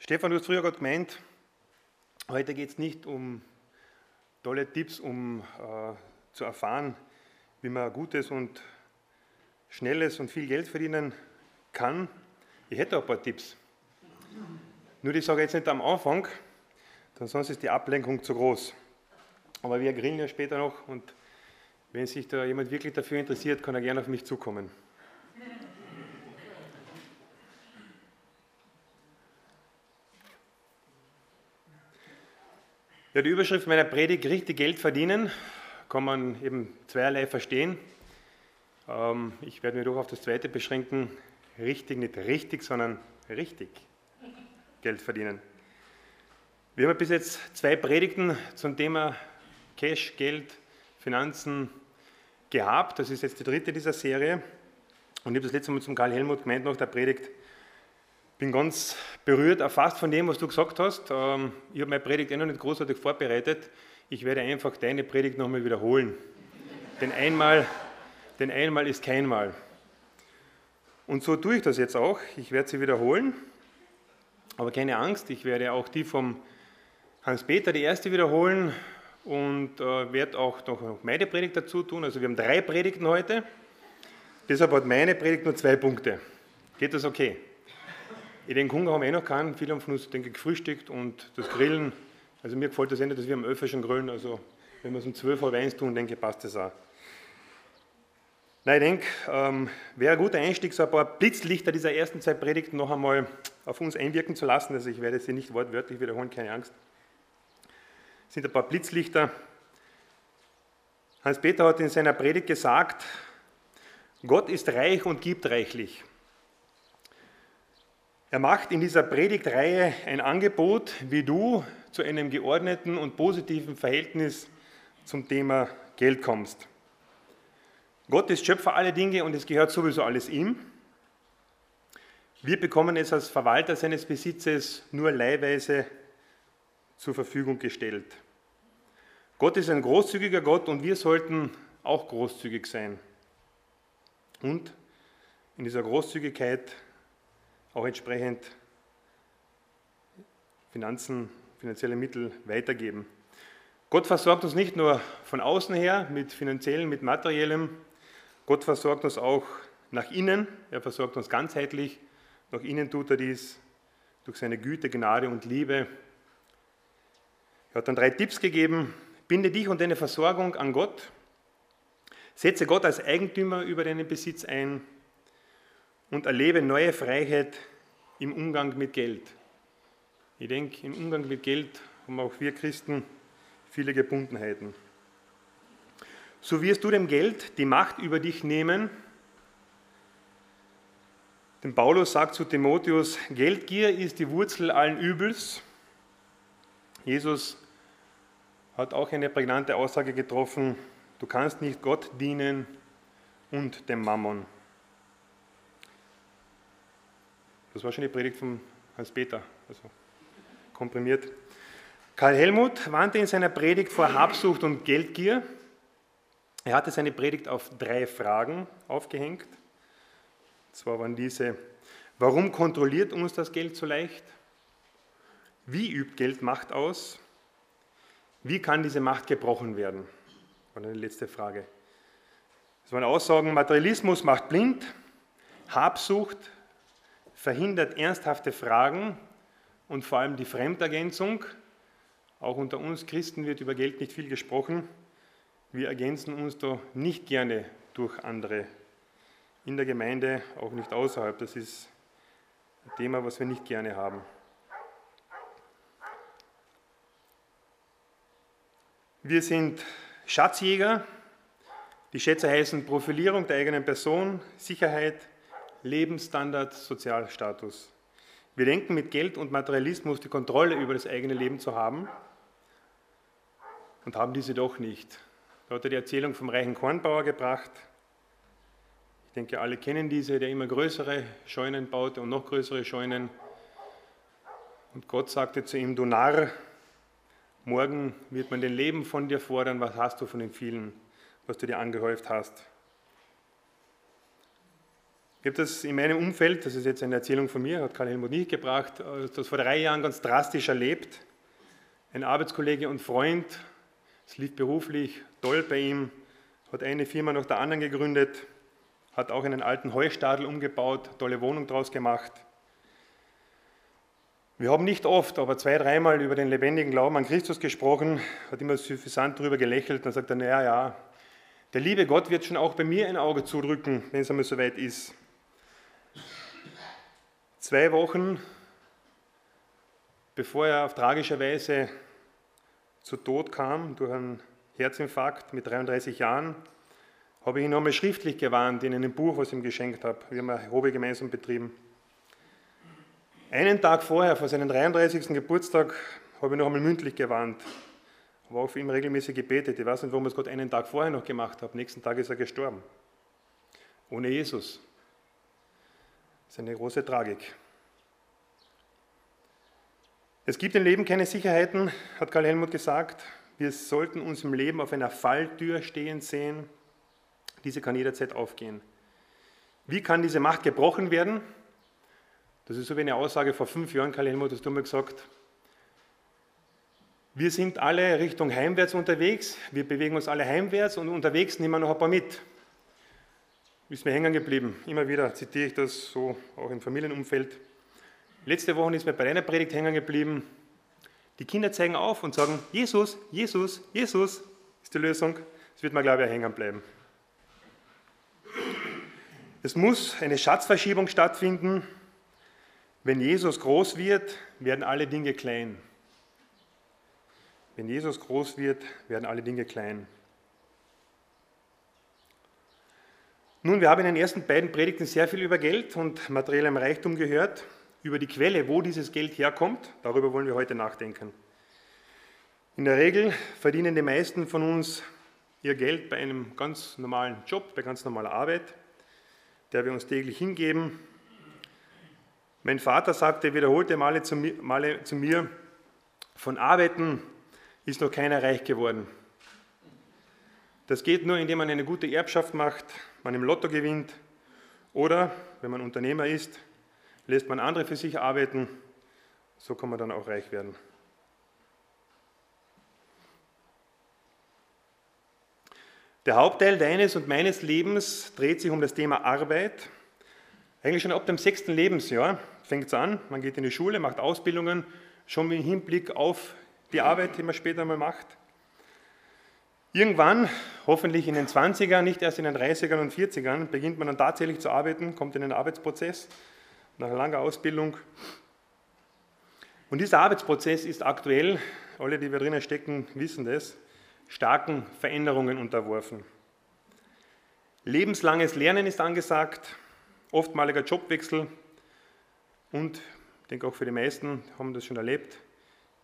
Stefan, du hast früher gerade gemeint, heute geht es nicht um tolle Tipps, um äh, zu erfahren, wie man gutes und schnelles und viel Geld verdienen kann. Ich hätte auch ein paar Tipps. Nur die sage ich jetzt nicht am Anfang, denn sonst ist die Ablenkung zu groß. Aber wir grillen ja später noch und wenn sich da jemand wirklich dafür interessiert, kann er gerne auf mich zukommen. Ja, die Überschrift meiner Predigt, richtig Geld verdienen, kann man eben zweierlei verstehen. Ähm, ich werde mich doch auf das zweite beschränken, richtig, nicht richtig, sondern richtig Geld verdienen. Wir haben bis jetzt zwei Predigten zum Thema Cash, Geld, Finanzen gehabt. Das ist jetzt die dritte dieser Serie. Und ich habe das letzte Mal zum Karl Helmut gemeint nach der Predigt, bin ganz berührt, erfasst von dem, was du gesagt hast. Ähm, ich habe meine Predigt eh noch nicht großartig vorbereitet. Ich werde einfach deine Predigt nochmal wiederholen. Denn einmal, denn einmal ist kein Mal. Und so tue ich das jetzt auch. Ich werde sie wiederholen. Aber keine Angst, ich werde auch die vom Hans-Peter, die erste, wiederholen und äh, werde auch noch meine Predigt dazu tun. Also wir haben drei Predigten heute. Deshalb hat meine Predigt nur zwei Punkte. Geht das okay? Ich denke, Hunger haben wir eh noch keinen. Viele haben von uns, denke ich, gefrühstückt und das Grillen. Also mir gefällt das eh nicht, dass wir am 11 schon grillen. Also wenn wir es um 12 Uhr eins tun, denke ich, passt das auch. Nein, ich denke, ähm, wäre ein guter Einstieg, so ein paar Blitzlichter dieser ersten zwei Predigten noch einmal auf uns einwirken zu lassen. Also ich werde sie nicht wortwörtlich wiederholen, keine Angst. Das sind ein paar Blitzlichter. Hans-Peter hat in seiner Predigt gesagt, Gott ist reich und gibt reichlich. Er macht in dieser Predigtreihe ein Angebot, wie du zu einem geordneten und positiven Verhältnis zum Thema Geld kommst. Gott ist Schöpfer aller Dinge und es gehört sowieso alles ihm. Wir bekommen es als Verwalter seines Besitzes nur leihweise zur Verfügung gestellt. Gott ist ein großzügiger Gott und wir sollten auch großzügig sein. Und in dieser Großzügigkeit auch entsprechend Finanzen, finanzielle Mittel weitergeben. Gott versorgt uns nicht nur von außen her mit finanziellem, mit materiellem, Gott versorgt uns auch nach innen, er versorgt uns ganzheitlich, nach innen tut er dies durch seine Güte, Gnade und Liebe. Er hat dann drei Tipps gegeben, binde dich und deine Versorgung an Gott, setze Gott als Eigentümer über deinen Besitz ein, und erlebe neue Freiheit im Umgang mit Geld. Ich denke, im Umgang mit Geld haben auch wir Christen viele Gebundenheiten. So wirst du dem Geld die Macht über dich nehmen. Denn Paulus sagt zu Timotheus, Geldgier ist die Wurzel allen Übels. Jesus hat auch eine prägnante Aussage getroffen, du kannst nicht Gott dienen und dem Mammon. Das war schon die Predigt von Hans-Peter, also komprimiert. Karl Helmut warnte in seiner Predigt vor Habsucht und Geldgier. Er hatte seine Predigt auf drei Fragen aufgehängt. Zwar waren diese, warum kontrolliert uns das Geld so leicht? Wie übt Geld Macht aus? Wie kann diese Macht gebrochen werden? War eine letzte Frage. Es waren Aussagen, Materialismus macht blind, Habsucht verhindert ernsthafte Fragen und vor allem die Fremdergänzung. Auch unter uns Christen wird über Geld nicht viel gesprochen. Wir ergänzen uns da nicht gerne durch andere. In der Gemeinde, auch nicht außerhalb. Das ist ein Thema, was wir nicht gerne haben. Wir sind Schatzjäger. Die Schätze heißen Profilierung der eigenen Person, Sicherheit, Lebensstandard, Sozialstatus. Wir denken, mit Geld und Materialismus die Kontrolle über das eigene Leben zu haben und haben diese doch nicht. Da hat er die Erzählung vom reichen Kornbauer gebracht. Ich denke, alle kennen diese, der immer größere Scheunen baute und noch größere Scheunen. Und Gott sagte zu ihm, du Narr, morgen wird man den Leben von dir fordern, was hast du von den vielen, was du dir angehäuft hast. Habe das in meinem Umfeld, das ist jetzt eine Erzählung von mir, hat Karl Helmut nicht gebracht, das vor drei Jahren ganz drastisch erlebt. Ein Arbeitskollege und Freund, es lief beruflich toll bei ihm, hat eine Firma nach der anderen gegründet, hat auch einen alten Heustadel umgebaut, tolle Wohnung draus gemacht. Wir haben nicht oft, aber zwei, dreimal über den lebendigen Glauben an Christus gesprochen, hat immer suffisant darüber gelächelt und sagt er, naja, ja, der liebe Gott wird schon auch bei mir ein Auge zudrücken, wenn es einmal soweit ist. Zwei Wochen bevor er auf tragische Weise zu Tod kam durch einen Herzinfarkt mit 33 Jahren, habe ich ihn nochmal schriftlich gewarnt in einem Buch, was ich ihm geschenkt habe. Wir haben eine Hobby gemeinsam betrieben. Einen Tag vorher, vor seinem 33. Geburtstag, habe ich noch einmal mündlich gewarnt. Habe auch für ihn regelmäßig gebetet. Ich weiß nicht, warum ich es gerade einen Tag vorher noch gemacht habe. Nächsten Tag ist er gestorben. Ohne Jesus. Das ist eine große Tragik. Es gibt im Leben keine Sicherheiten, hat Karl Helmut gesagt. Wir sollten uns im Leben auf einer Falltür stehen sehen. Diese kann jederzeit aufgehen. Wie kann diese Macht gebrochen werden? Das ist so wie eine Aussage vor fünf Jahren, Karl Helmut, hast du mal gesagt, wir sind alle Richtung heimwärts unterwegs, wir bewegen uns alle heimwärts und unterwegs nehmen wir noch ein paar mit. Ist mir hängen geblieben. Immer wieder zitiere ich das so auch im Familienumfeld. Letzte Woche ist mir bei einer Predigt hängen geblieben. Die Kinder zeigen auf und sagen, Jesus, Jesus, Jesus ist die Lösung. Das wird mir, glaube ich, hängen bleiben. Es muss eine Schatzverschiebung stattfinden wenn Jesus groß wird, werden alle Dinge klein. Wenn Jesus groß wird, werden alle Dinge klein. Nun, wir haben in den ersten beiden Predigten sehr viel über Geld und materiellem Reichtum gehört, über die Quelle, wo dieses Geld herkommt. Darüber wollen wir heute nachdenken. In der Regel verdienen die meisten von uns ihr Geld bei einem ganz normalen Job, bei ganz normaler Arbeit, der wir uns täglich hingeben, mein Vater sagte wiederholte Male zu mir, Male zu mir, von Arbeiten ist noch keiner reich geworden. Das geht nur, indem man eine gute Erbschaft macht, man im Lotto gewinnt oder, wenn man Unternehmer ist, lässt man andere für sich arbeiten. So kann man dann auch reich werden. Der Hauptteil deines und meines Lebens dreht sich um das Thema Arbeit eigentlich schon ab dem sechsten Lebensjahr fängt es an, man geht in die Schule, macht Ausbildungen, schon mit Hinblick auf die Arbeit, die man später mal macht. Irgendwann, hoffentlich in den 20ern, nicht erst in den 30ern und 40ern, beginnt man dann tatsächlich zu arbeiten, kommt in den Arbeitsprozess nach langen Ausbildung. Und dieser Arbeitsprozess ist aktuell, alle, die wir drinnen stecken, wissen das, starken Veränderungen unterworfen. Lebenslanges Lernen ist angesagt, oftmaliger Jobwechsel und ich denke auch für die meisten haben das schon erlebt,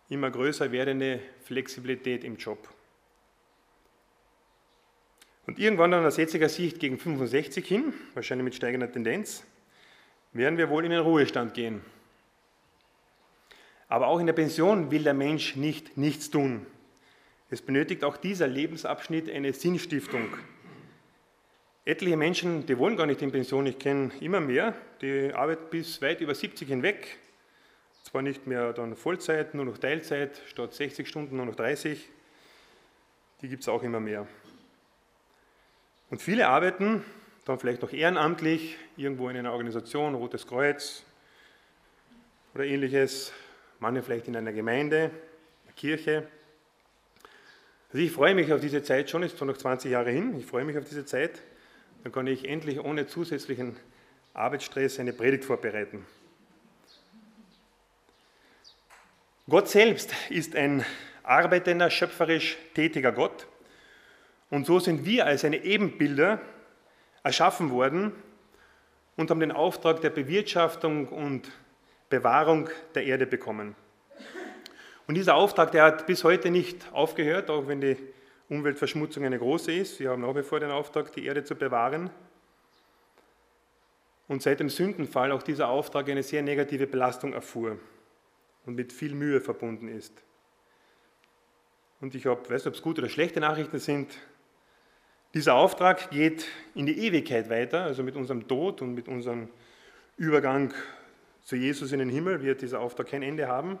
immer größer werdende Flexibilität im Job. Und irgendwann dann aus jetziger Sicht gegen 65 hin, wahrscheinlich mit steigender Tendenz, werden wir wohl in den Ruhestand gehen. Aber auch in der Pension will der Mensch nicht nichts tun. Es benötigt auch dieser Lebensabschnitt eine Sinnstiftung, Etliche Menschen, die wollen gar nicht in Pension. Ich kenne immer mehr, die arbeiten bis weit über 70 hinweg. Zwar nicht mehr dann Vollzeit, nur noch Teilzeit, statt 60 Stunden nur noch 30. Die gibt es auch immer mehr. Und viele arbeiten dann vielleicht noch ehrenamtlich, irgendwo in einer Organisation, Rotes Kreuz oder ähnliches, manche vielleicht in einer Gemeinde, einer Kirche. Also ich freue mich auf diese Zeit schon, ist zwar noch 20 Jahre hin, ich freue mich auf diese Zeit. Dann kann ich endlich ohne zusätzlichen Arbeitsstress eine Predigt vorbereiten. Gott selbst ist ein arbeitender, schöpferisch tätiger Gott. Und so sind wir als seine Ebenbilder erschaffen worden und haben den Auftrag der Bewirtschaftung und Bewahrung der Erde bekommen. Und dieser Auftrag, der hat bis heute nicht aufgehört, auch wenn die Umweltverschmutzung eine große ist. Wir haben nach wie vor den Auftrag, die Erde zu bewahren. Und seit dem Sündenfall auch dieser Auftrag eine sehr negative Belastung erfuhr und mit viel Mühe verbunden ist. Und ich habe, weiß nicht, ob es gute oder schlechte Nachrichten sind. Dieser Auftrag geht in die Ewigkeit weiter, also mit unserem Tod und mit unserem Übergang zu Jesus in den Himmel wird dieser Auftrag kein Ende haben.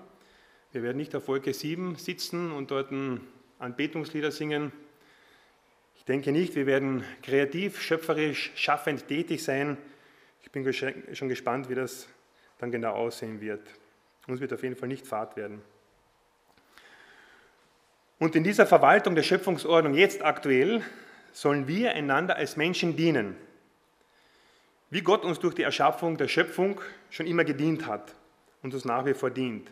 Wir werden nicht auf Wolke 7 sitzen und dort Anbetungslieder singen. Ich denke nicht, wir werden kreativ, schöpferisch, schaffend tätig sein. Ich bin schon gespannt, wie das dann genau aussehen wird. Uns wird auf jeden Fall nicht Fahrt werden. Und in dieser Verwaltung der Schöpfungsordnung jetzt aktuell sollen wir einander als Menschen dienen, wie Gott uns durch die Erschaffung der Schöpfung schon immer gedient hat und uns nach wie vor dient.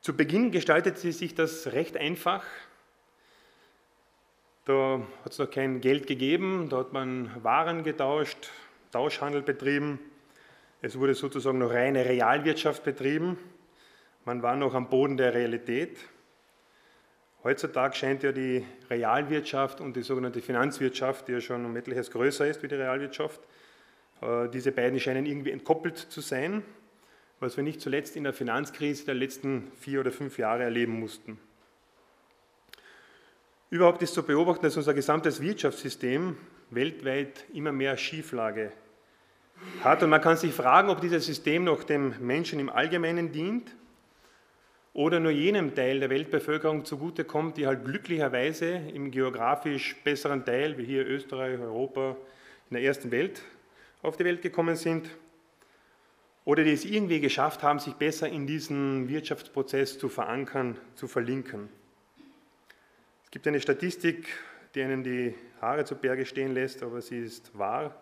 Zu Beginn gestaltete sich das recht einfach. Da hat es noch kein Geld gegeben, da hat man Waren getauscht, Tauschhandel betrieben. Es wurde sozusagen noch reine Realwirtschaft betrieben. Man war noch am Boden der Realität. Heutzutage scheint ja die Realwirtschaft und die sogenannte Finanzwirtschaft, die ja schon um etliches größer ist wie die Realwirtschaft, äh, diese beiden scheinen irgendwie entkoppelt zu sein, was wir nicht zuletzt in der Finanzkrise der letzten vier oder fünf Jahre erleben mussten. Überhaupt ist zu beobachten, dass unser gesamtes Wirtschaftssystem weltweit immer mehr Schieflage hat. Und man kann sich fragen, ob dieses System noch dem Menschen im Allgemeinen dient oder nur jenem Teil der Weltbevölkerung zugutekommt, die halt glücklicherweise im geografisch besseren Teil, wie hier Österreich, Europa, in der ersten Welt auf die Welt gekommen sind, oder die es irgendwie geschafft haben, sich besser in diesen Wirtschaftsprozess zu verankern, zu verlinken. Es gibt eine Statistik, die einen die Haare zu Berge stehen lässt, aber sie ist wahr,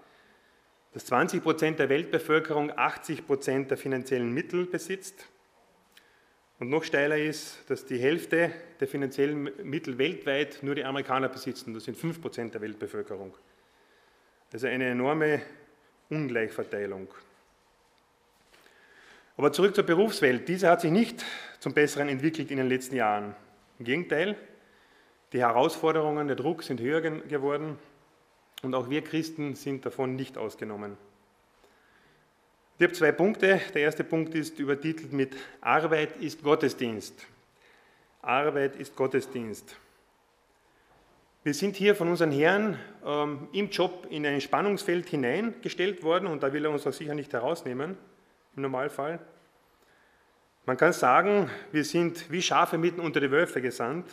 dass 20 Prozent der Weltbevölkerung 80 Prozent der finanziellen Mittel besitzt und noch steiler ist, dass die Hälfte der finanziellen Mittel weltweit nur die Amerikaner besitzen. Das sind 5% der Weltbevölkerung. Also eine enorme Ungleichverteilung. Aber zurück zur Berufswelt. Diese hat sich nicht zum Besseren entwickelt in den letzten Jahren. Im Gegenteil, die Herausforderungen, der Druck sind höher geworden und auch wir Christen sind davon nicht ausgenommen. Ich habe zwei Punkte. Der erste Punkt ist übertitelt mit Arbeit ist Gottesdienst. Arbeit ist Gottesdienst. Wir sind hier von unseren Herren ähm, im Job in ein Spannungsfeld hineingestellt worden und da will er uns auch sicher nicht herausnehmen, im Normalfall. Man kann sagen, wir sind wie Schafe mitten unter die Wölfe gesandt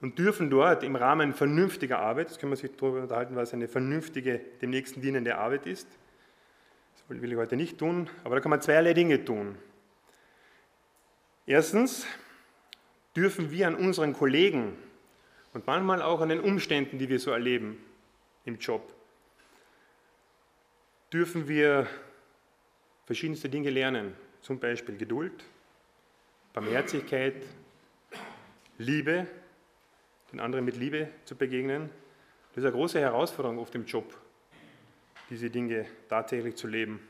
und dürfen dort im Rahmen vernünftiger Arbeit, das können wir sich darüber unterhalten, was eine vernünftige, dem Nächsten dienende Arbeit ist, will ich heute nicht tun, aber da kann man zweierlei Dinge tun. Erstens dürfen wir an unseren Kollegen und manchmal auch an den Umständen, die wir so erleben im Job, dürfen wir verschiedenste Dinge lernen, zum Beispiel Geduld, Barmherzigkeit, Liebe, den anderen mit Liebe zu begegnen. Das ist eine große Herausforderung auf dem Job diese Dinge tatsächlich zu leben.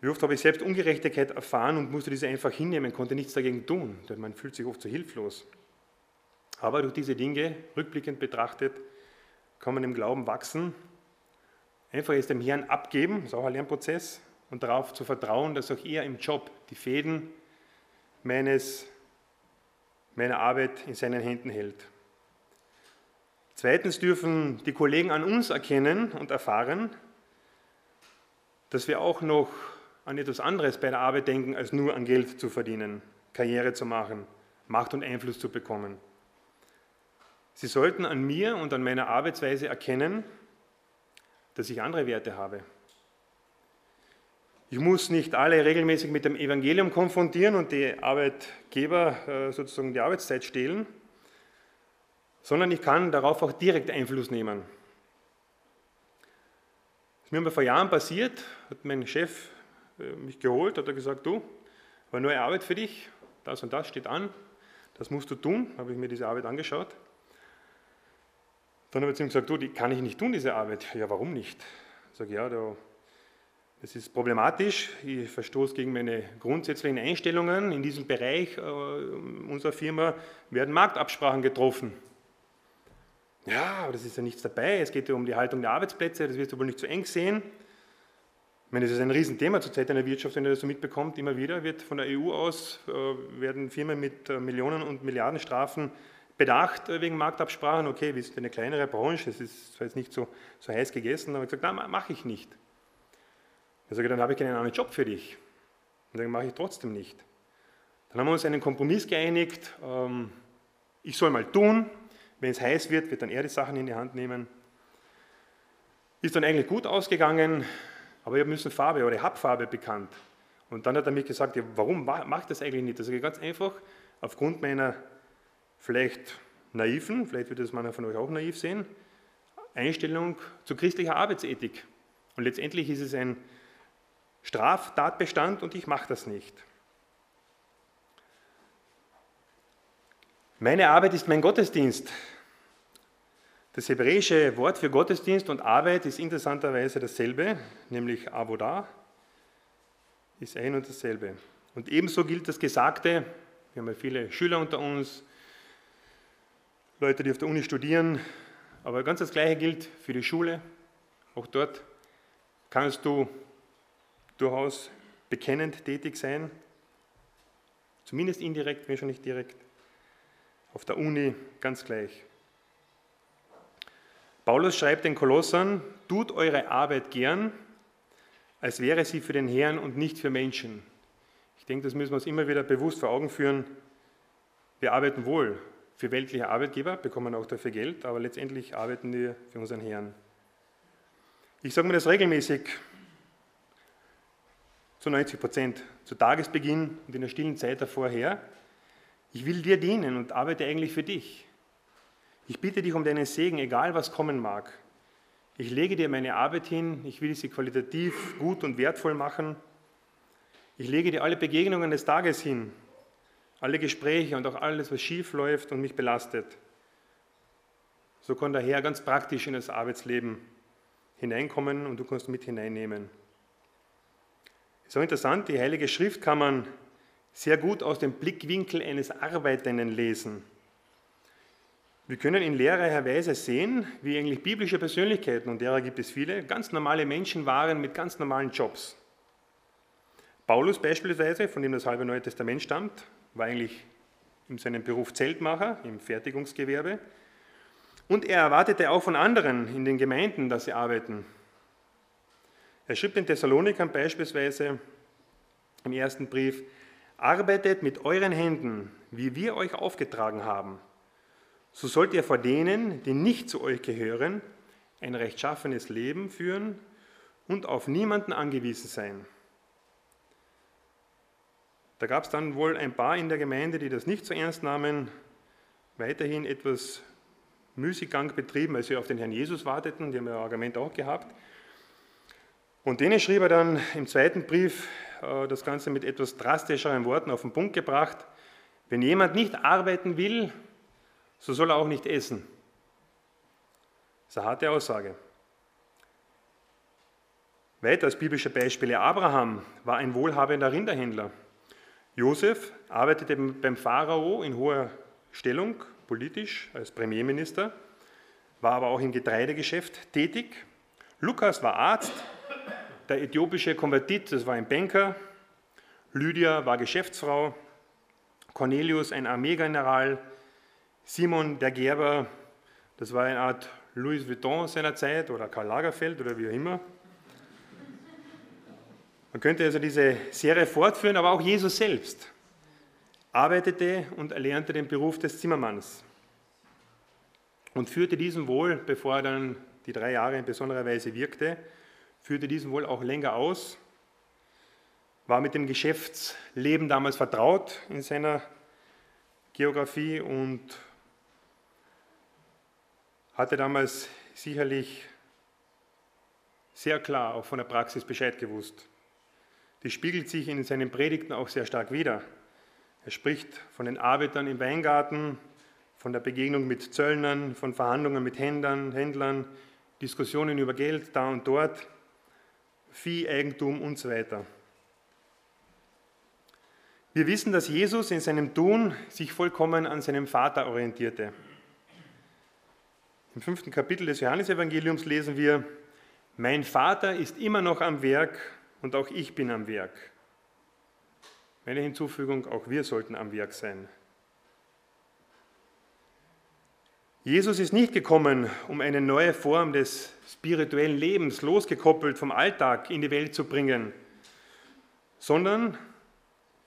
Wie oft habe ich selbst Ungerechtigkeit erfahren und musste diese einfach hinnehmen, konnte nichts dagegen tun, denn man fühlt sich oft so hilflos. Aber durch diese Dinge, rückblickend betrachtet, kann man im Glauben wachsen, einfach es dem Herrn abgeben, ist auch ein Lernprozess, und darauf zu vertrauen, dass auch er im Job die Fäden meines, meiner Arbeit in seinen Händen hält. Zweitens dürfen die Kollegen an uns erkennen und erfahren, dass wir auch noch an etwas anderes bei der Arbeit denken, als nur an Geld zu verdienen, Karriere zu machen, Macht und Einfluss zu bekommen. Sie sollten an mir und an meiner Arbeitsweise erkennen, dass ich andere Werte habe. Ich muss nicht alle regelmäßig mit dem Evangelium konfrontieren und die Arbeitgeber äh, sozusagen die Arbeitszeit stehlen, sondern ich kann darauf auch direkt Einfluss nehmen. Das ist mir vor Jahren passiert, hat mein Chef äh, mich geholt, hat er gesagt, du, war neue Arbeit für dich, das und das steht an, das musst du tun, habe ich mir diese Arbeit angeschaut. Dann habe ich zu ihm gesagt, du, die kann ich nicht tun, diese Arbeit. Ja, warum nicht? Ich sage, ja, das ist problematisch, ich verstoße gegen meine grundsätzlichen Einstellungen. In diesem Bereich äh, unserer Firma werden Marktabsprachen getroffen. Ja, aber das ist ja nichts dabei. Es geht ja um die Haltung der Arbeitsplätze, das wirst du wohl nicht zu eng sehen. Ich meine, das ist ein Riesenthema zurzeit in der Wirtschaft, wenn ihr das so mitbekommt. Immer wieder wird von der EU aus, äh, werden Firmen mit äh, Millionen und Milliarden Strafen bedacht wegen Marktabsprachen, okay, wir sind eine kleinere Branche, es ist zwar jetzt nicht so, so heiß gegessen, aber ich gesagt, nein, mache ich nicht. Ich sage, dann habe ich keinen anderen Job für dich. Und dann mache ich trotzdem nicht. Dann haben wir uns einen Kompromiss geeinigt, ähm, ich soll mal tun, wenn es heiß wird, wird dann er die Sachen in die Hand nehmen. Ist dann eigentlich gut ausgegangen, aber ich habe Farbe oder Habfarbe bekannt. Und dann hat er mich gesagt, ja, warum mache ich das eigentlich nicht? Das ist ganz einfach, aufgrund meiner vielleicht naiven, vielleicht wird das mancher von euch auch naiv sehen, Einstellung zu christlicher Arbeitsethik. Und letztendlich ist es ein Straftatbestand und ich mache das nicht. Meine Arbeit ist mein Gottesdienst. Das hebräische Wort für Gottesdienst und Arbeit ist interessanterweise dasselbe, nämlich Avodah, ist ein und dasselbe. Und ebenso gilt das Gesagte, wir haben ja viele Schüler unter uns, Leute, die auf der Uni studieren, aber ganz das Gleiche gilt für die Schule. Auch dort kannst du durchaus bekennend tätig sein, zumindest indirekt, wenn schon nicht direkt. Auf der Uni ganz gleich. Paulus schreibt den Kolossern, tut eure Arbeit gern, als wäre sie für den Herrn und nicht für Menschen. Ich denke, das müssen wir uns immer wieder bewusst vor Augen führen. Wir arbeiten wohl für weltliche Arbeitgeber, bekommen auch dafür Geld, aber letztendlich arbeiten wir für unseren Herrn. Ich sage mir das regelmäßig, zu 90 Prozent, zu Tagesbeginn und in der stillen Zeit davor her. Ich will dir dienen und arbeite eigentlich für dich. Ich bitte dich um deinen Segen, egal was kommen mag. Ich lege dir meine Arbeit hin, ich will sie qualitativ gut und wertvoll machen. Ich lege dir alle Begegnungen des Tages hin, alle Gespräche und auch alles, was schief läuft und mich belastet. So kann der Herr ganz praktisch in das Arbeitsleben hineinkommen und du kannst mit hineinnehmen. So interessant, die Heilige Schrift kann man sehr gut aus dem Blickwinkel eines Arbeitenden lesen. Wir können in lehrreicher Weise sehen, wie eigentlich biblische Persönlichkeiten, und derer gibt es viele, ganz normale Menschen waren mit ganz normalen Jobs. Paulus beispielsweise, von dem das halbe Neue Testament stammt, war eigentlich in seinem Beruf Zeltmacher im Fertigungsgewerbe. Und er erwartete auch von anderen in den Gemeinden, dass sie arbeiten. Er schrieb den Thessalonikern beispielsweise im ersten Brief, arbeitet mit euren Händen, wie wir euch aufgetragen haben so sollt ihr vor denen, die nicht zu euch gehören, ein rechtschaffenes Leben führen und auf niemanden angewiesen sein. Da gab es dann wohl ein paar in der Gemeinde, die das nicht so ernst nahmen, weiterhin etwas Müßiggang betrieben, als sie auf den Herrn Jesus warteten, die haben ja Argument auch gehabt. Und denen schrieb er dann im zweiten Brief äh, das Ganze mit etwas drastischeren Worten auf den Punkt gebracht. Wenn jemand nicht arbeiten will, so soll er auch nicht essen. Das ist eine harte Aussage. Weiter biblische Beispiele. Abraham war ein wohlhabender Rinderhändler. Josef arbeitete beim Pharao in hoher Stellung, politisch, als Premierminister, war aber auch im Getreidegeschäft tätig. Lukas war Arzt, der äthiopische Konvertit, das war ein Banker. Lydia war Geschäftsfrau. Cornelius ein Armeegeneral. Simon der Gerber, das war eine Art Louis Vuitton seiner Zeit oder Karl Lagerfeld oder wie auch immer. Man könnte also diese Serie fortführen, aber auch Jesus selbst arbeitete und erlernte den Beruf des Zimmermanns und führte diesen wohl, bevor er dann die drei Jahre in besonderer Weise wirkte, führte diesen wohl auch länger aus, war mit dem Geschäftsleben damals vertraut in seiner Geografie und hatte damals sicherlich sehr klar auch von der Praxis Bescheid gewusst. Die spiegelt sich in seinen Predigten auch sehr stark wider. Er spricht von den Arbeitern im Weingarten, von der Begegnung mit Zöllnern, von Verhandlungen mit Händlern, Händlern, Diskussionen über Geld da und dort, Vieh, Eigentum und so weiter. Wir wissen, dass Jesus in seinem Tun sich vollkommen an seinem Vater orientierte. Im fünften Kapitel des Johannesevangeliums lesen wir, mein Vater ist immer noch am Werk und auch ich bin am Werk. Meine Hinzufügung, auch wir sollten am Werk sein. Jesus ist nicht gekommen, um eine neue Form des spirituellen Lebens, losgekoppelt vom Alltag, in die Welt zu bringen, sondern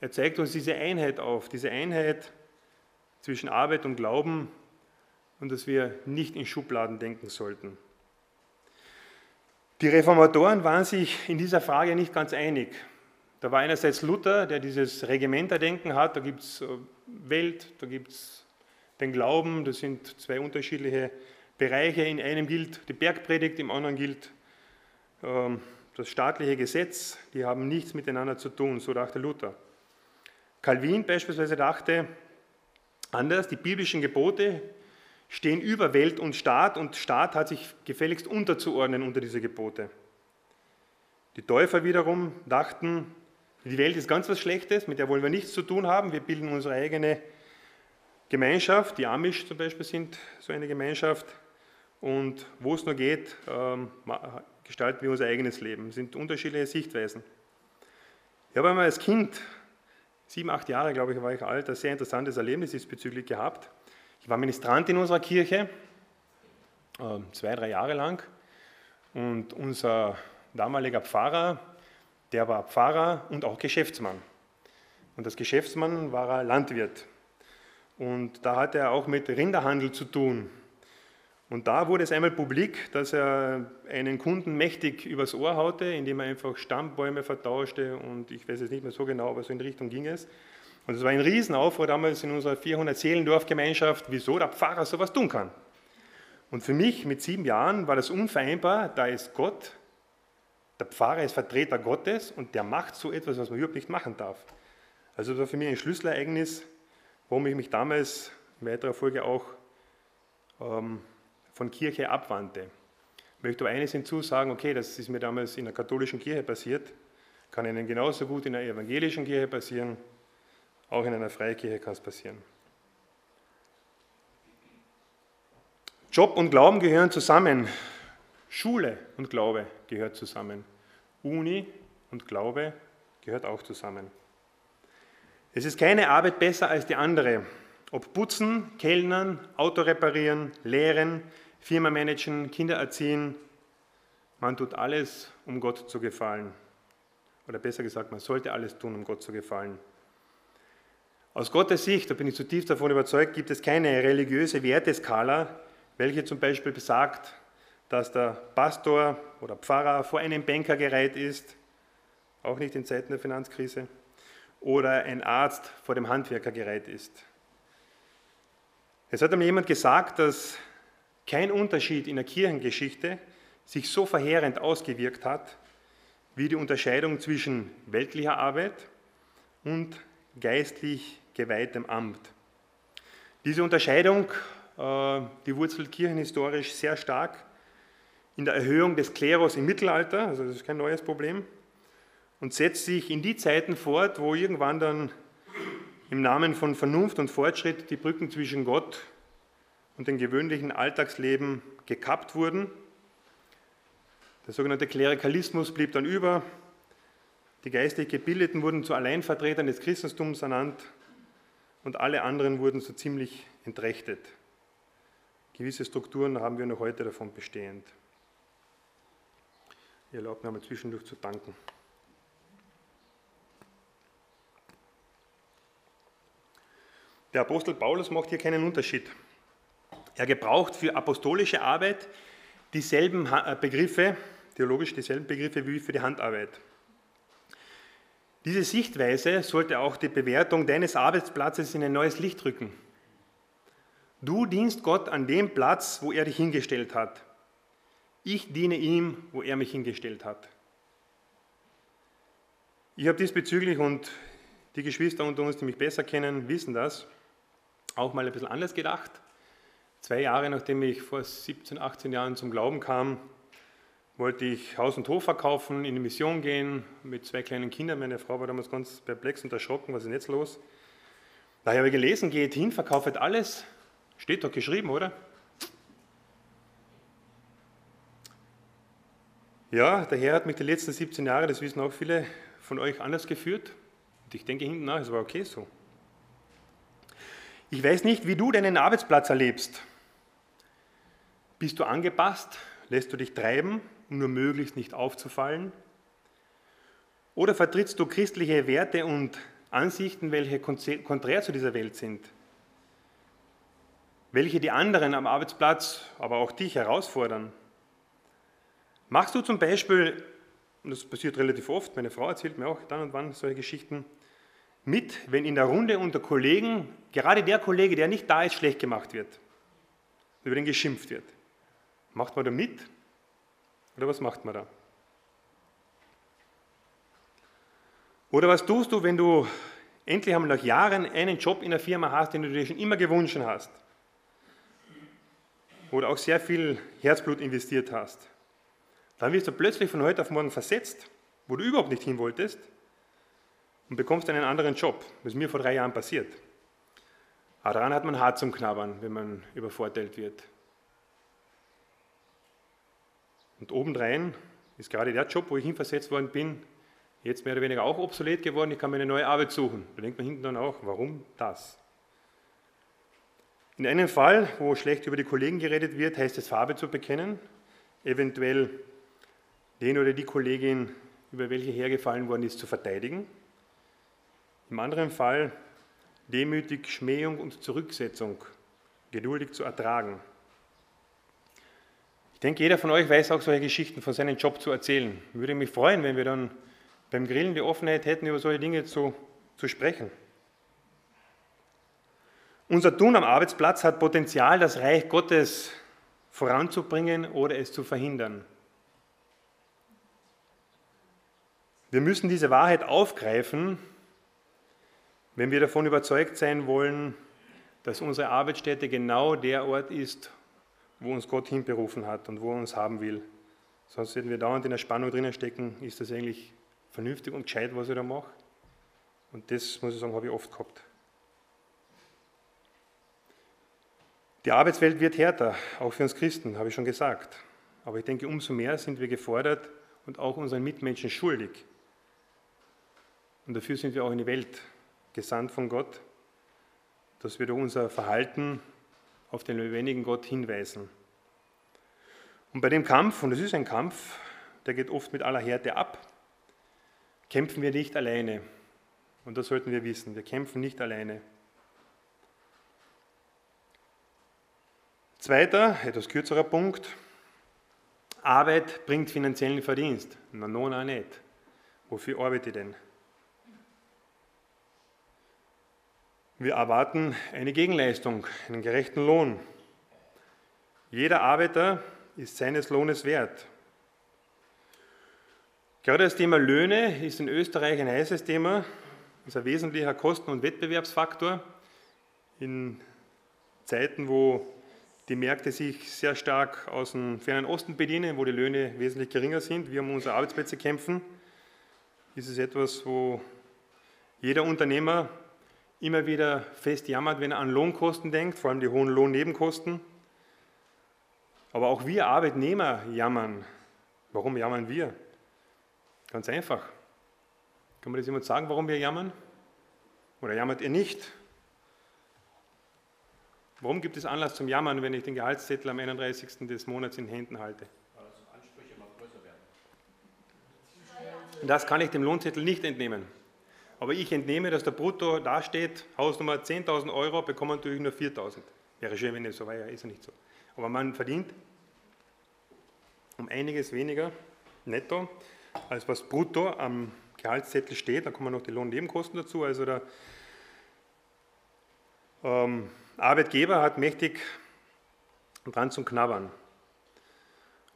er zeigt uns diese Einheit auf, diese Einheit zwischen Arbeit und Glauben und dass wir nicht in Schubladen denken sollten. Die Reformatoren waren sich in dieser Frage nicht ganz einig. Da war einerseits Luther, der dieses Regimenterdenken hat, da gibt es äh, Welt, da gibt es den Glauben, das sind zwei unterschiedliche Bereiche. In einem gilt die Bergpredigt, im anderen gilt ähm, das staatliche Gesetz, die haben nichts miteinander zu tun, so dachte Luther. Calvin beispielsweise dachte anders, die biblischen Gebote stehen über Welt und Staat und Staat hat sich gefälligst unterzuordnen unter diese Gebote. Die Täufer wiederum dachten, die Welt ist ganz was Schlechtes, mit der wollen wir nichts zu tun haben, wir bilden unsere eigene Gemeinschaft, die Amish zum Beispiel sind so eine Gemeinschaft und wo es nur geht, ähm, gestalten wir unser eigenes Leben. Das sind unterschiedliche Sichtweisen. Ich habe einmal als Kind, sieben, acht Jahre glaube ich war ich alt, ein sehr interessantes Erlebnis diesbezüglich gehabt. Ich war Ministrant in unserer Kirche, ähm, zwei, drei Jahre lang. Und unser damaliger Pfarrer, der war Pfarrer und auch Geschäftsmann. Und als Geschäftsmann war er Landwirt. Und da hatte er auch mit Rinderhandel zu tun. Und da wurde es einmal publik, dass er einen Kunden mächtig übers Ohr haute, indem er einfach Stammbäume vertauschte und ich weiß jetzt nicht mehr so genau, aber so in die Richtung ging es. Und es war ein Riesenaufruhr damals in unserer 400-Seelendorf-Gemeinschaft, wieso der Pfarrer sowas tun kann. Und für mich mit sieben Jahren war das unvereinbar, da ist Gott, der Pfarrer ist Vertreter Gottes und der macht so etwas, was man überhaupt nicht machen darf. Also das war für mich ein Schlüsselereignis, warum ich mich damals in weiterer Folge auch ähm, von Kirche abwandte. Ich möchte aber eines hinzusagen, okay, das ist mir damals in der katholischen Kirche passiert, kann Ihnen genauso gut in der evangelischen Kirche passieren, auch in einer Freikirche kann es passieren. Job und Glauben gehören zusammen. Schule und Glaube gehört zusammen. Uni und Glaube gehört auch zusammen. Es ist keine Arbeit besser als die andere. Ob putzen, Kellnern, Auto reparieren, lehren, Firma managen, Kinder erziehen, man tut alles, um Gott zu gefallen. Oder besser gesagt, man sollte alles tun, um Gott zu gefallen. Aus Gottes Sicht, da bin ich zutiefst davon überzeugt, gibt es keine religiöse Werteskala, welche zum Beispiel besagt, dass der Pastor oder Pfarrer vor einem Banker gereiht ist, auch nicht in Zeiten der Finanzkrise, oder ein Arzt vor dem Handwerker gereiht ist. Es hat einmal jemand gesagt, dass kein Unterschied in der Kirchengeschichte sich so verheerend ausgewirkt hat, wie die Unterscheidung zwischen weltlicher Arbeit und geistlich geweihtem Amt. Diese Unterscheidung, äh, die wurzelt kirchenhistorisch sehr stark in der Erhöhung des Klerus im Mittelalter, also das ist kein neues Problem, und setzt sich in die Zeiten fort, wo irgendwann dann im Namen von Vernunft und Fortschritt die Brücken zwischen Gott und dem gewöhnlichen Alltagsleben gekappt wurden. Der sogenannte Klerikalismus blieb dann über. Die geistig Gebildeten wurden zu Alleinvertretern des Christentums ernannt und alle anderen wurden so ziemlich entrechtet. Gewisse Strukturen haben wir noch heute davon bestehend. Ihr erlaubt mir mal zwischendurch zu danken. Der Apostel Paulus macht hier keinen Unterschied. Er gebraucht für apostolische Arbeit dieselben äh, Begriffe, theologisch dieselben Begriffe wie für die Handarbeit. Diese Sichtweise sollte auch die Bewertung deines Arbeitsplatzes in ein neues Licht rücken. Du dienst Gott an dem Platz, wo er dich hingestellt hat. Ich diene ihm, wo er mich hingestellt hat. Ich habe diesbezüglich, und die Geschwister unter uns, die mich besser kennen, wissen das, auch mal ein bisschen anders gedacht. Zwei Jahre nachdem ich vor 17, 18 Jahren zum Glauben kam, wollte ich Haus und Hof verkaufen, in die Mission gehen mit zwei kleinen Kindern. Meine Frau war damals ganz perplex und erschrocken, was ist jetzt los? Da habe ich gelesen, geht hin, verkauft alles. Steht doch geschrieben, oder? Ja, der Herr hat mich die letzten 17 Jahre, das wissen auch viele von euch, anders geführt. Und ich denke hinten nach, es war okay so. Ich weiß nicht, wie du deinen Arbeitsplatz erlebst. Bist du angepasst? Lässt du dich treiben, um nur möglichst nicht aufzufallen? Oder vertrittst du christliche Werte und Ansichten, welche konträr zu dieser Welt sind? Welche die anderen am Arbeitsplatz, aber auch dich herausfordern? Machst du zum Beispiel, und das passiert relativ oft, meine Frau erzählt mir auch dann und wann solche Geschichten, mit, wenn in der Runde unter Kollegen gerade der Kollege, der nicht da ist, schlecht gemacht wird, über den geschimpft wird? Macht man da mit? Oder was macht man da? Oder was tust du, wenn du endlich einmal nach Jahren einen Job in der Firma hast, den du dir schon immer gewünscht hast? Oder auch sehr viel Herzblut investiert hast? Dann wirst du plötzlich von heute auf morgen versetzt, wo du überhaupt nicht hin wolltest und bekommst einen anderen Job. Ist mir vor drei Jahren passiert. Aber daran hat man hart zum Knabbern, wenn man übervorteilt wird. Und obendrein ist gerade der Job, wo ich hinversetzt worden bin, jetzt mehr oder weniger auch obsolet geworden. Ich kann mir eine neue Arbeit suchen. Da denkt man hinten dann auch, warum das? In einem Fall, wo schlecht über die Kollegen geredet wird, heißt es Farbe zu bekennen, eventuell den oder die Kollegin, über welche hergefallen worden ist, zu verteidigen. Im anderen Fall demütig Schmähung und Zurücksetzung geduldig zu ertragen. Ich denke, jeder von euch weiß auch solche Geschichten von seinem Job zu erzählen. Ich würde mich freuen, wenn wir dann beim Grillen die Offenheit hätten, über solche Dinge zu, zu sprechen. Unser Tun am Arbeitsplatz hat Potenzial, das Reich Gottes voranzubringen oder es zu verhindern. Wir müssen diese Wahrheit aufgreifen, wenn wir davon überzeugt sein wollen, dass unsere Arbeitsstätte genau der Ort ist, wo uns Gott hinberufen hat und wo er uns haben will. Sonst würden wir dauernd in der Spannung drinnen stecken, ist das eigentlich vernünftig und gescheit, was ich da mache? Und das, muss ich sagen, habe ich oft gehabt. Die Arbeitswelt wird härter, auch für uns Christen, habe ich schon gesagt. Aber ich denke, umso mehr sind wir gefordert und auch unseren Mitmenschen schuldig. Und dafür sind wir auch in die Welt gesandt von Gott, dass wir durch unser Verhalten auf den lebendigen Gott hinweisen. Und bei dem Kampf, und es ist ein Kampf, der geht oft mit aller Härte ab, kämpfen wir nicht alleine. Und das sollten wir wissen, wir kämpfen nicht alleine. Zweiter, etwas kürzerer Punkt. Arbeit bringt finanziellen Verdienst. Na, nun auch nicht. Wofür arbeite ich denn? Wir erwarten eine Gegenleistung, einen gerechten Lohn. Jeder Arbeiter ist seines Lohnes wert. Gerade das Thema Löhne ist in Österreich ein heißes Thema, ist ein wesentlicher Kosten- und Wettbewerbsfaktor in Zeiten, wo die Märkte sich sehr stark aus dem fernen Osten bedienen, wo die Löhne wesentlich geringer sind. Wir um unsere Arbeitsplätze kämpfen. Ist es etwas, wo jeder Unternehmer immer wieder fest jammert, wenn er an Lohnkosten denkt, vor allem die hohen Lohnnebenkosten. Aber auch wir Arbeitnehmer jammern. Warum jammern wir? Ganz einfach. Kann man das jemand sagen, warum wir jammern? Oder jammert ihr nicht? Warum gibt es Anlass zum Jammern, wenn ich den Gehaltszettel am 31. des Monats in Händen halte? Das kann ich dem Lohnzettel nicht entnehmen. Aber ich entnehme, dass der Brutto dasteht, Hausnummer 10.000 Euro, bekommt man natürlich nur 4.000. Wäre schön, wenn es so wäre, ist ja nicht so. Aber man verdient um einiges weniger netto, als was brutto am Gehaltszettel steht. Da kommen noch die Lohnnebenkosten dazu. Also der ähm, Arbeitgeber hat mächtig dran zum Knabbern.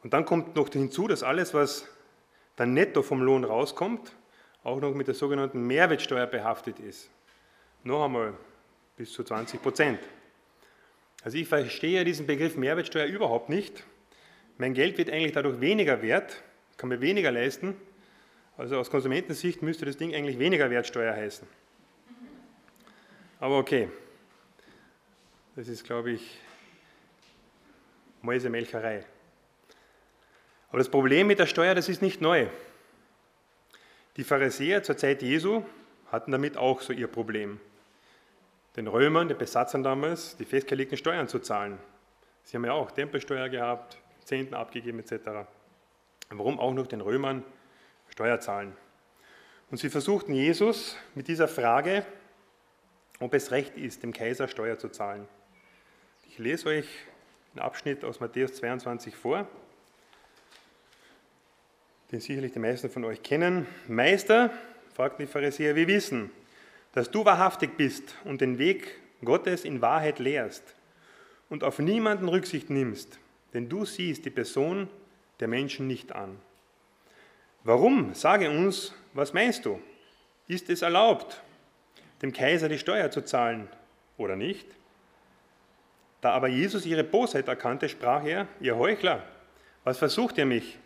Und dann kommt noch hinzu, dass alles, was dann netto vom Lohn rauskommt, auch noch mit der sogenannten Mehrwertsteuer behaftet ist. Noch einmal bis zu 20 Prozent. Also ich verstehe diesen Begriff Mehrwertsteuer überhaupt nicht. Mein Geld wird eigentlich dadurch weniger wert, kann mir weniger leisten. Also aus Konsumentensicht müsste das Ding eigentlich weniger Wertsteuer heißen. Aber okay, das ist, glaube ich, Mäusemelcherei. Aber das Problem mit der Steuer, das ist nicht neu. Die Pharisäer zur Zeit Jesu hatten damit auch so ihr Problem. Den Römern, den Besatzern damals, die festgelegten Steuern zu zahlen. Sie haben ja auch Tempelsteuer gehabt, Zehnten abgegeben etc. Warum auch noch den Römern Steuer zahlen? Und sie versuchten Jesus mit dieser Frage, ob es recht ist, dem Kaiser Steuer zu zahlen. Ich lese euch einen Abschnitt aus Matthäus 22 vor, den sicherlich die meisten von euch kennen. Meister, fragten die Pharisäer, wir wissen, dass du wahrhaftig bist und den Weg Gottes in Wahrheit lehrst und auf niemanden Rücksicht nimmst, denn du siehst die Person der Menschen nicht an. Warum? Sage uns, was meinst du? Ist es erlaubt, dem Kaiser die Steuer zu zahlen oder nicht? Da aber Jesus ihre Bosheit erkannte, sprach er, ihr Heuchler, was versucht ihr mich?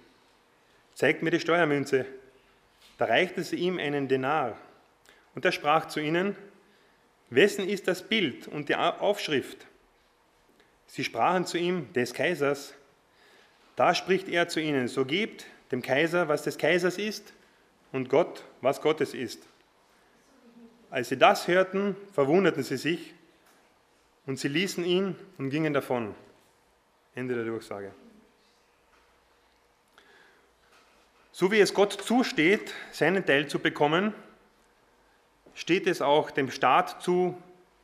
Zeigt mir die Steuermünze. Da reichte sie ihm einen Denar. Und er sprach zu ihnen, wessen ist das Bild und die Aufschrift? Sie sprachen zu ihm, des Kaisers. Da spricht er zu ihnen, so gebt dem Kaiser, was des Kaisers ist, und Gott, was Gottes ist. Als sie das hörten, verwunderten sie sich und sie ließen ihn und gingen davon. Ende der Durchsage. So wie es Gott zusteht, seinen Teil zu bekommen, steht es auch dem Staat zu,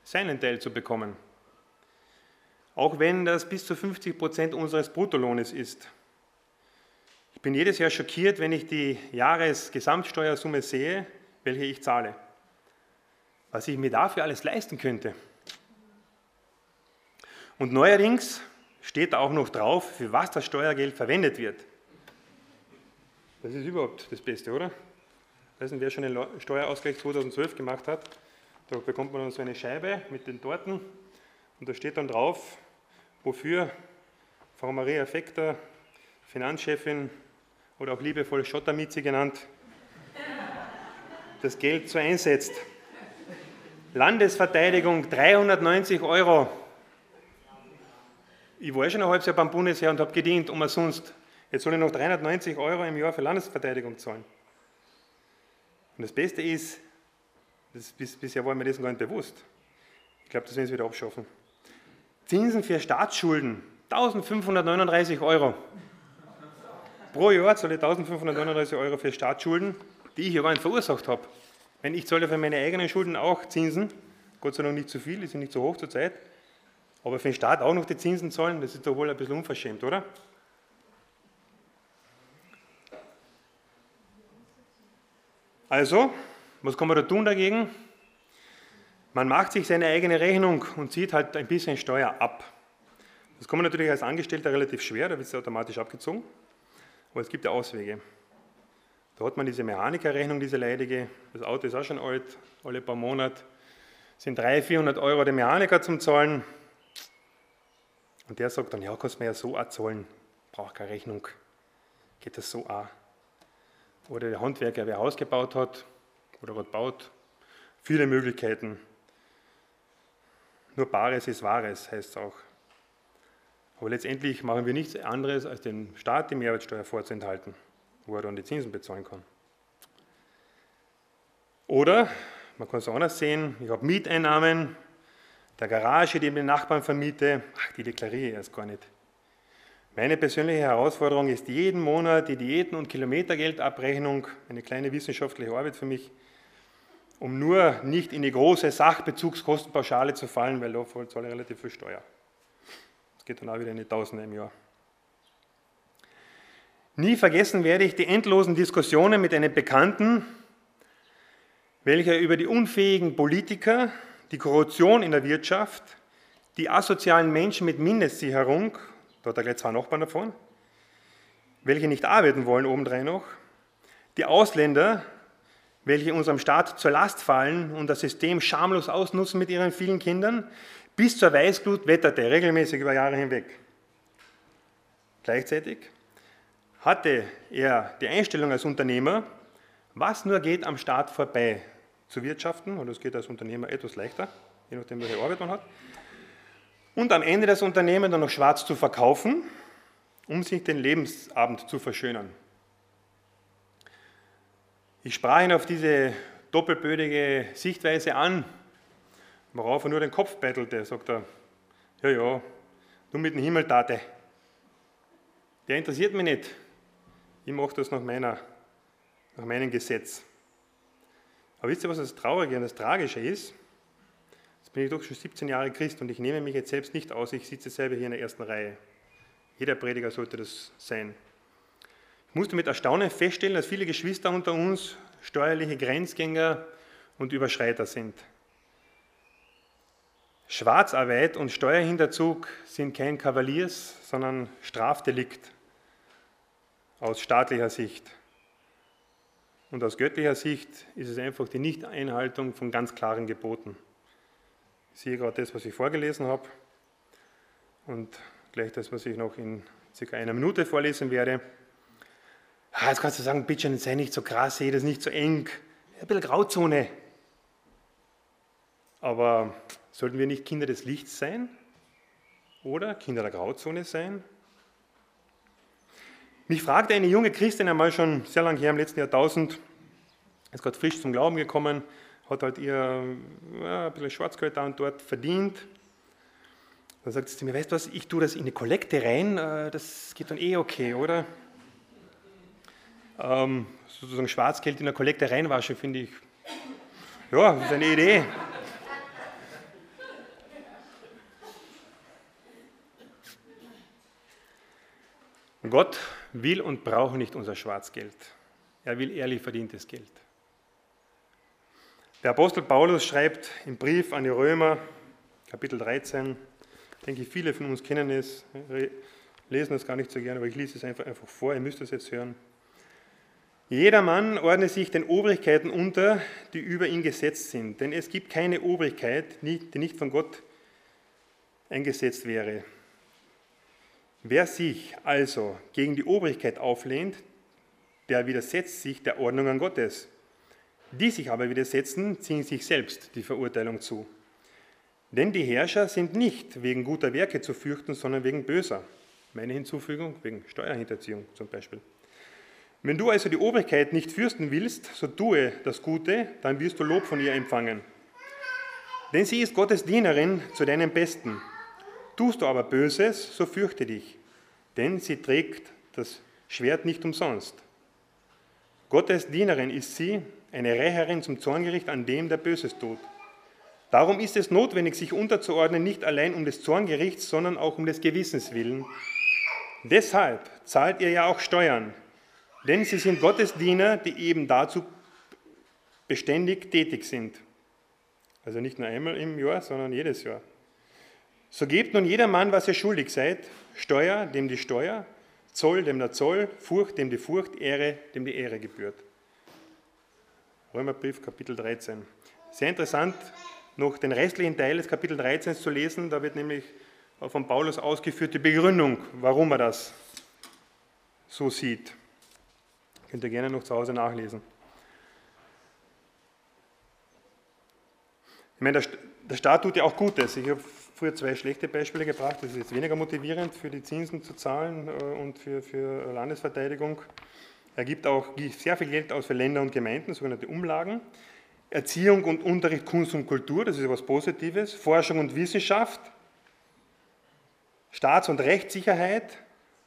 seinen Teil zu bekommen. Auch wenn das bis zu 50 Prozent unseres Bruttolohnes ist. Ich bin jedes Jahr schockiert, wenn ich die Jahresgesamtsteuersumme sehe, welche ich zahle. Was ich mir dafür alles leisten könnte. Und neuerdings steht auch noch drauf, für was das Steuergeld verwendet wird. Das ist überhaupt das Beste, oder? Ich weiß nicht, wer schon den Steuerausgleich 2012 gemacht hat. Da bekommt man dann so eine Scheibe mit den Torten und da steht dann drauf, wofür Frau Maria Fekter, Finanzchefin oder auch liebevoll Schottermitzi genannt, das Geld so einsetzt. Landesverteidigung 390 Euro. Ich war schon ein halbes Jahr beim Bundesheer und habe gedient, umsonst. Jetzt soll ich noch 390 Euro im Jahr für Landesverteidigung zahlen. Und das Beste ist, das, bis, bisher war mir das gar nicht bewusst. Ich glaube, das werden sie wieder abschaffen. Zinsen für Staatsschulden, 1539 Euro. Pro Jahr zahle ich 1539 Euro für Staatsschulden, die ich ja gar nicht verursacht habe. Wenn ich zahle für meine eigenen Schulden auch Zinsen, Gott sei Dank nicht zu viel, die sind nicht so hoch zur Zeit, aber für den Staat auch noch die Zinsen zahlen, das ist doch wohl ein bisschen unverschämt, oder? Also, was kann man da tun dagegen? Man macht sich seine eigene Rechnung und zieht halt ein bisschen Steuer ab. Das kann man natürlich als Angestellter relativ schwer, da wird es automatisch abgezogen. Aber es gibt ja Auswege. Da hat man diese Mechanikerrechnung, diese leidige. Das Auto ist auch schon alt, alle paar Monate sind 300, 400 Euro der Mechaniker zum Zahlen. Und der sagt dann, ja, kannst du mir ja so auch zahlen, braucht keine Rechnung. Geht das so auch? Oder der Handwerker, wer Haus gebaut hat oder was baut. Viele Möglichkeiten. Nur Bares ist Wahres, heißt es auch. Aber letztendlich machen wir nichts anderes, als dem Staat die Mehrwertsteuer vorzuenthalten, wo er dann die Zinsen bezahlen kann. Oder, man kann es anders sehen, ich habe Mieteinnahmen, der Garage, die ich den Nachbarn vermiete, ach, die deklariere ich erst gar nicht. Meine persönliche Herausforderung ist jeden Monat die Diäten- und Kilometergeldabrechnung, eine kleine wissenschaftliche Arbeit für mich, um nur nicht in die große Sachbezugskostenpauschale zu fallen, weil da zahle ich relativ viel Steuer. Das geht dann auch wieder in die Tausende im Jahr. Nie vergessen werde ich die endlosen Diskussionen mit einem Bekannten, welcher über die unfähigen Politiker, die Korruption in der Wirtschaft, die asozialen Menschen mit Mindestsicherung da hat er gleich zwei Nachbarn davon, welche nicht arbeiten wollen, obendrein noch. Die Ausländer, welche unserem Staat zur Last fallen und das System schamlos ausnutzen mit ihren vielen Kindern, bis zur Weißglut wetterte, regelmäßig über Jahre hinweg. Gleichzeitig hatte er die Einstellung als Unternehmer, was nur geht am Staat vorbei zu wirtschaften, und das geht als Unternehmer etwas leichter, je nachdem, welche Arbeit man hat, und am Ende das Unternehmen dann noch schwarz zu verkaufen, um sich den Lebensabend zu verschönern. Ich sprach ihn auf diese doppelbödige Sichtweise an, worauf er nur den Kopf bettelte, sagt er, ja, ja, du mit dem Himmel tate. Der interessiert mich nicht. Ich mache das nach, meiner, nach meinem Gesetz. Aber wisst ihr, was das Traurige und das Tragische ist? Jetzt bin ich doch schon 17 Jahre Christ und ich nehme mich jetzt selbst nicht aus, ich sitze selber hier in der ersten Reihe. Jeder Prediger sollte das sein. Ich musste mit Erstaunen feststellen, dass viele Geschwister unter uns steuerliche Grenzgänger und Überschreiter sind. Schwarzarbeit und Steuerhinterzug sind kein Kavaliers, sondern Strafdelikt aus staatlicher Sicht. Und aus göttlicher Sicht ist es einfach die Nichteinhaltung von ganz klaren Geboten. Sehe gerade das, was ich vorgelesen habe und gleich das, was ich noch in circa einer Minute vorlesen werde. Ah, jetzt kannst du sagen, bitte sei nicht so krass, sehe das nicht so eng. Ein bisschen Grauzone. Aber sollten wir nicht Kinder des Lichts sein? Oder Kinder der Grauzone sein? Mich fragte eine junge Christin einmal schon sehr lange her, im letzten Jahrtausend, ist gerade frisch zum Glauben gekommen, hat halt ihr ja, ein bisschen Schwarzgeld da und dort verdient. Dann sagt sie zu mir, weißt du was, ich tue das in eine Kollekte rein, äh, das geht dann eh okay, oder? Ähm, sozusagen Schwarzgeld in eine Kollekte reinwaschen, finde ich, ja, das ist eine Idee. Gott will und braucht nicht unser Schwarzgeld. Er will ehrlich verdientes Geld. Der Apostel Paulus schreibt im Brief an die Römer, Kapitel 13, ich denke, viele von uns kennen es, lesen es gar nicht so gerne, aber ich lese es einfach, einfach vor, ihr müsst es jetzt hören. Jeder Mann ordne sich den Obrigkeiten unter, die über ihn gesetzt sind, denn es gibt keine Obrigkeit, die nicht von Gott eingesetzt wäre. Wer sich also gegen die Obrigkeit auflehnt, der widersetzt sich der Ordnung an Gottes. Die sich aber widersetzen, ziehen sich selbst die Verurteilung zu. Denn die Herrscher sind nicht wegen guter Werke zu fürchten, sondern wegen böser. Meine Hinzufügung, wegen Steuerhinterziehung zum Beispiel. Wenn du also die Obrigkeit nicht fürchten willst, so tue das Gute, dann wirst du Lob von ihr empfangen. Denn sie ist Gottes Dienerin zu deinem Besten. Tust du aber Böses, so fürchte dich, denn sie trägt das Schwert nicht umsonst. Gottes Dienerin ist sie, eine Rächerin zum Zorngericht an dem, der Böses tut. Darum ist es notwendig, sich unterzuordnen, nicht allein um des Zorngerichts, sondern auch um des Gewissens willen. Deshalb zahlt ihr ja auch Steuern, denn sie sind Gottes Diener, die eben dazu beständig tätig sind. Also nicht nur einmal im Jahr, sondern jedes Jahr. So gebt nun jedermann, was ihr schuldig seid, Steuer, dem die Steuer, Zoll, dem der Zoll, Furcht, dem die Furcht, Ehre, dem die Ehre gebührt. Römerbrief, Kapitel 13. Sehr interessant, noch den restlichen Teil des Kapitel 13 zu lesen. Da wird nämlich von Paulus ausgeführt die Begründung, warum er das so sieht. Könnt ihr gerne noch zu Hause nachlesen. Ich meine, der Staat tut ja auch Gutes. Ich habe früher zwei schlechte Beispiele gebracht. Das ist jetzt weniger motivierend, für die Zinsen zu zahlen äh, und für, für Landesverteidigung. Er gibt auch sehr viel Geld aus für Länder und Gemeinden, sogenannte Umlagen. Erziehung und Unterricht, Kunst und Kultur, das ist etwas Positives. Forschung und Wissenschaft. Staats- und Rechtssicherheit.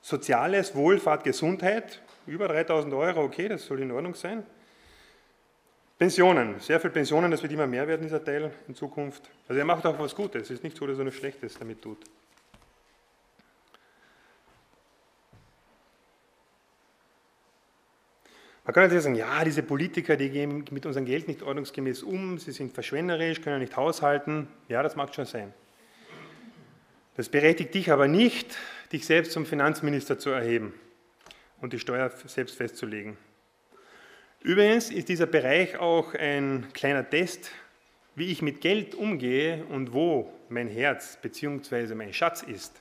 Soziales, Wohlfahrt, Gesundheit. Über 3000 Euro, okay, das soll in Ordnung sein. Pensionen, sehr viele Pensionen, das wird immer mehr werden, dieser Teil in Zukunft. Also er macht auch was Gutes, es ist nicht so, dass er nur Schlechtes damit tut. Man kann natürlich sagen, ja, diese Politiker, die gehen mit unserem Geld nicht ordnungsgemäß um, sie sind verschwenderisch, können nicht haushalten. Ja, das mag schon sein. Das berechtigt dich aber nicht, dich selbst zum Finanzminister zu erheben und die Steuer selbst festzulegen. Übrigens ist dieser Bereich auch ein kleiner Test, wie ich mit Geld umgehe und wo mein Herz bzw. mein Schatz ist.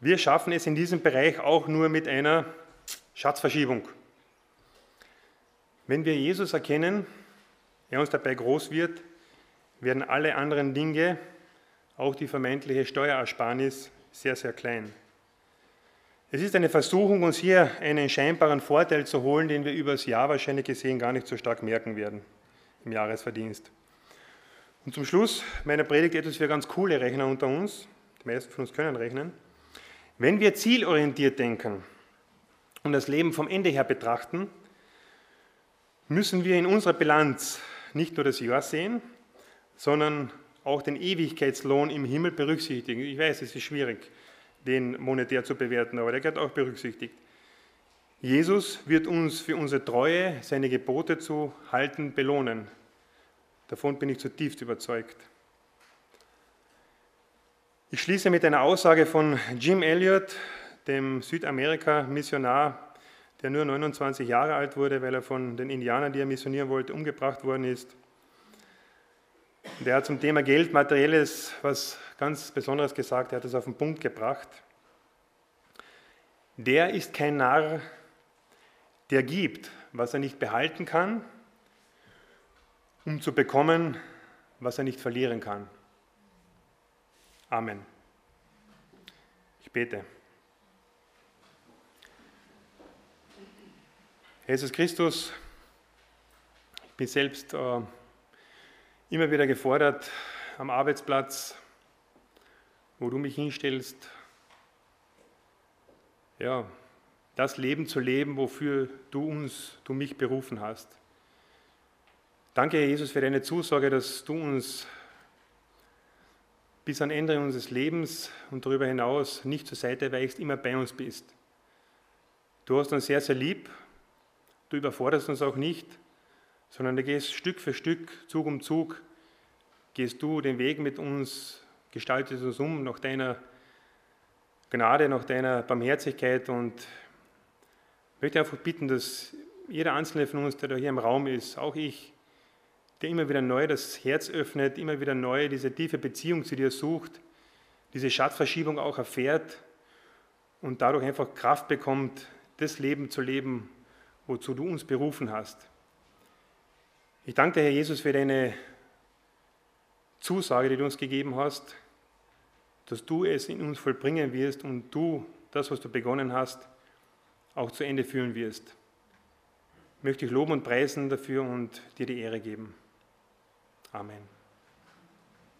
Wir schaffen es in diesem Bereich auch nur mit einer Schatzverschiebung. Wenn wir Jesus erkennen, er uns dabei groß wird, werden alle anderen Dinge, auch die vermeintliche Steuerersparnis, sehr, sehr klein. Es ist eine Versuchung, uns hier einen scheinbaren Vorteil zu holen, den wir über das Jahr wahrscheinlich gesehen gar nicht so stark merken werden im Jahresverdienst. Und zum Schluss meiner Predigt etwas für ganz coole Rechner unter uns. Die meisten von uns können rechnen. Wenn wir zielorientiert denken und das Leben vom Ende her betrachten, müssen wir in unserer Bilanz nicht nur das Jahr sehen, sondern auch den Ewigkeitslohn im Himmel berücksichtigen. Ich weiß, es ist schwierig, den monetär zu bewerten, aber der gehört auch berücksichtigt. Jesus wird uns für unsere Treue, seine Gebote zu halten, belohnen. Davon bin ich zutiefst überzeugt. Ich schließe mit einer Aussage von Jim Elliot, dem Südamerika-Missionar, der nur 29 Jahre alt wurde, weil er von den Indianern, die er missionieren wollte, umgebracht worden ist. Der hat zum Thema Geld, Materielles was ganz Besonderes gesagt, er hat es auf den Punkt gebracht. Der ist kein Narr, der gibt, was er nicht behalten kann, um zu bekommen, was er nicht verlieren kann. Amen. Ich bete. Jesus Christus, ich bin selbst äh, immer wieder gefordert am Arbeitsplatz, wo du mich hinstellst, ja, das Leben zu leben, wofür du uns, du mich berufen hast. Danke, Herr Jesus, für deine Zusage, dass du uns bis an Ende unseres Lebens und darüber hinaus nicht zur Seite weichst, immer bei uns bist. Du hast uns sehr, sehr lieb Du überforderst uns auch nicht, sondern du gehst Stück für Stück, Zug um Zug, gehst du den Weg mit uns, gestaltest uns um nach deiner Gnade, nach deiner Barmherzigkeit und ich möchte einfach bitten, dass jeder Einzelne von uns, der da hier im Raum ist, auch ich, der immer wieder neu das Herz öffnet, immer wieder neu diese tiefe Beziehung zu dir sucht, diese Schattverschiebung auch erfährt und dadurch einfach Kraft bekommt, das Leben zu leben, wozu du uns berufen hast. Ich danke dir, Herr Jesus, für deine Zusage, die du uns gegeben hast, dass du es in uns vollbringen wirst und du das, was du begonnen hast, auch zu Ende führen wirst. Ich möchte dich loben und preisen dafür und dir die Ehre geben. Amen.